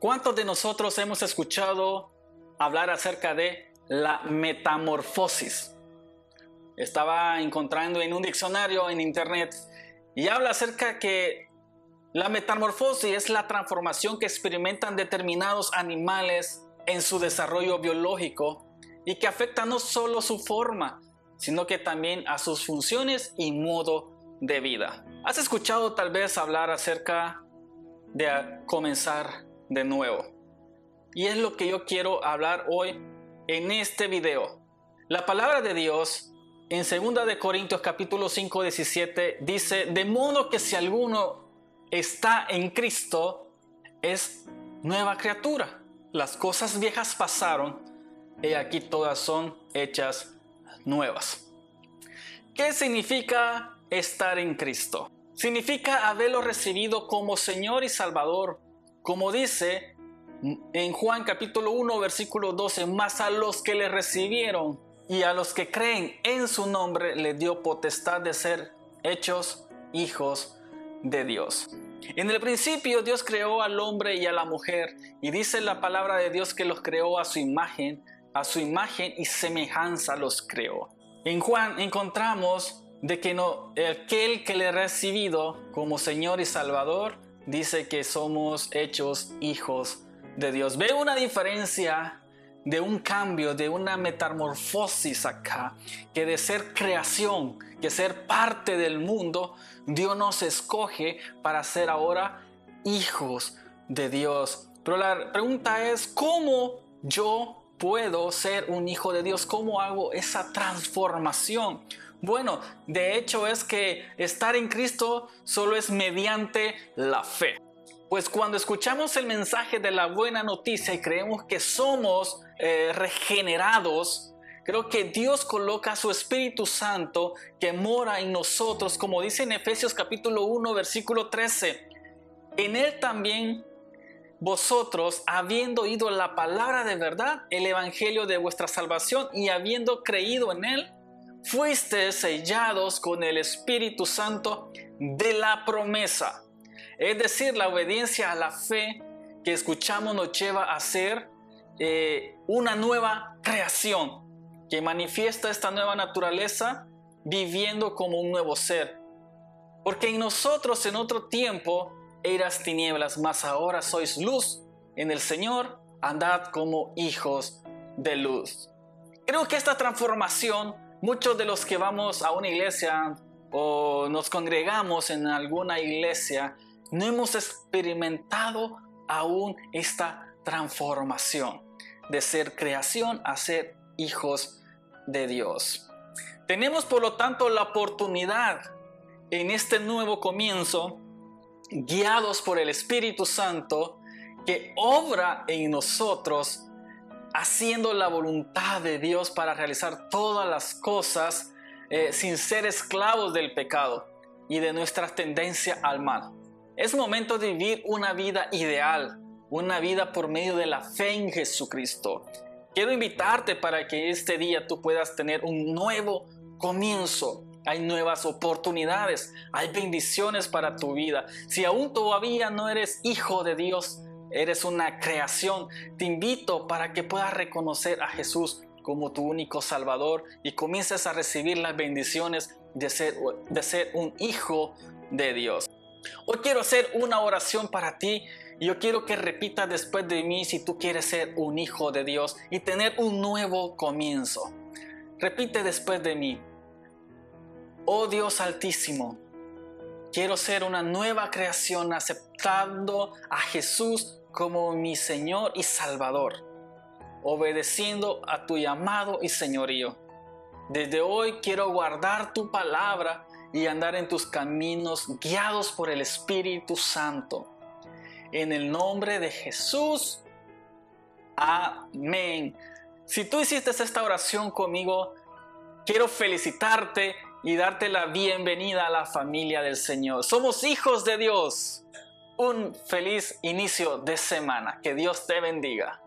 ¿Cuántos de nosotros hemos escuchado hablar acerca de la metamorfosis? Estaba encontrando en un diccionario en internet y habla acerca que la metamorfosis es la transformación que experimentan determinados animales en su desarrollo biológico y que afecta no solo su forma, sino que también a sus funciones y modo de vida. ¿Has escuchado tal vez hablar acerca de comenzar de nuevo? Y es lo que yo quiero hablar hoy en este video. La palabra de Dios en 2 de Corintios capítulo 5 17 dice, de modo que si alguno está en Cristo, es nueva criatura. Las cosas viejas pasaron y aquí todas son hechas nuevas. ¿Qué significa estar en Cristo? Significa haberlo recibido como Señor y Salvador, como dice en Juan capítulo 1 versículo 12, más a los que le recibieron y a los que creen en su nombre le dio potestad de ser hechos hijos de Dios. En el principio Dios creó al hombre y a la mujer y dice la palabra de Dios que los creó a su imagen, a su imagen y semejanza los creó. En Juan encontramos de que no, aquel que le ha recibido como Señor y Salvador dice que somos hechos hijos de Dios. Ve una diferencia de un cambio, de una metamorfosis acá, que de ser creación, que ser parte del mundo, Dios nos escoge para ser ahora hijos de Dios. Pero la pregunta es, ¿cómo yo puedo ser un hijo de Dios? ¿Cómo hago esa transformación? Bueno, de hecho es que estar en Cristo solo es mediante la fe. Pues cuando escuchamos el mensaje de la buena noticia y creemos que somos eh, regenerados, creo que Dios coloca su Espíritu Santo que mora en nosotros, como dice en Efesios capítulo 1, versículo 13. En Él también vosotros, habiendo oído la palabra de verdad, el Evangelio de vuestra salvación y habiendo creído en Él, fuiste sellados con el Espíritu Santo de la promesa. Es decir, la obediencia a la fe que escuchamos nos lleva a ser eh, una nueva creación que manifiesta esta nueva naturaleza viviendo como un nuevo ser. Porque en nosotros en otro tiempo eras tinieblas, mas ahora sois luz en el Señor, andad como hijos de luz. Creo que esta transformación, muchos de los que vamos a una iglesia o nos congregamos en alguna iglesia, no hemos experimentado aún esta transformación de ser creación a ser hijos de Dios. Tenemos por lo tanto la oportunidad en este nuevo comienzo guiados por el Espíritu Santo, que obra en nosotros, haciendo la voluntad de Dios para realizar todas las cosas eh, sin ser esclavos del pecado y de nuestra tendencia al mal. Es momento de vivir una vida ideal, una vida por medio de la fe en Jesucristo. Quiero invitarte para que este día tú puedas tener un nuevo comienzo, hay nuevas oportunidades, hay bendiciones para tu vida. Si aún todavía no eres hijo de Dios, eres una creación, te invito para que puedas reconocer a Jesús como tu único Salvador y comiences a recibir las bendiciones de ser, de ser un hijo de Dios. Hoy quiero hacer una oración para ti y yo quiero que repitas después de mí si tú quieres ser un hijo de Dios y tener un nuevo comienzo. Repite después de mí. Oh Dios altísimo, quiero ser una nueva creación aceptando a Jesús como mi Señor y Salvador, obedeciendo a tu llamado y señorío. Desde hoy quiero guardar tu palabra y andar en tus caminos guiados por el Espíritu Santo. En el nombre de Jesús. Amén. Si tú hiciste esta oración conmigo, quiero felicitarte y darte la bienvenida a la familia del Señor. Somos hijos de Dios. Un feliz inicio de semana. Que Dios te bendiga.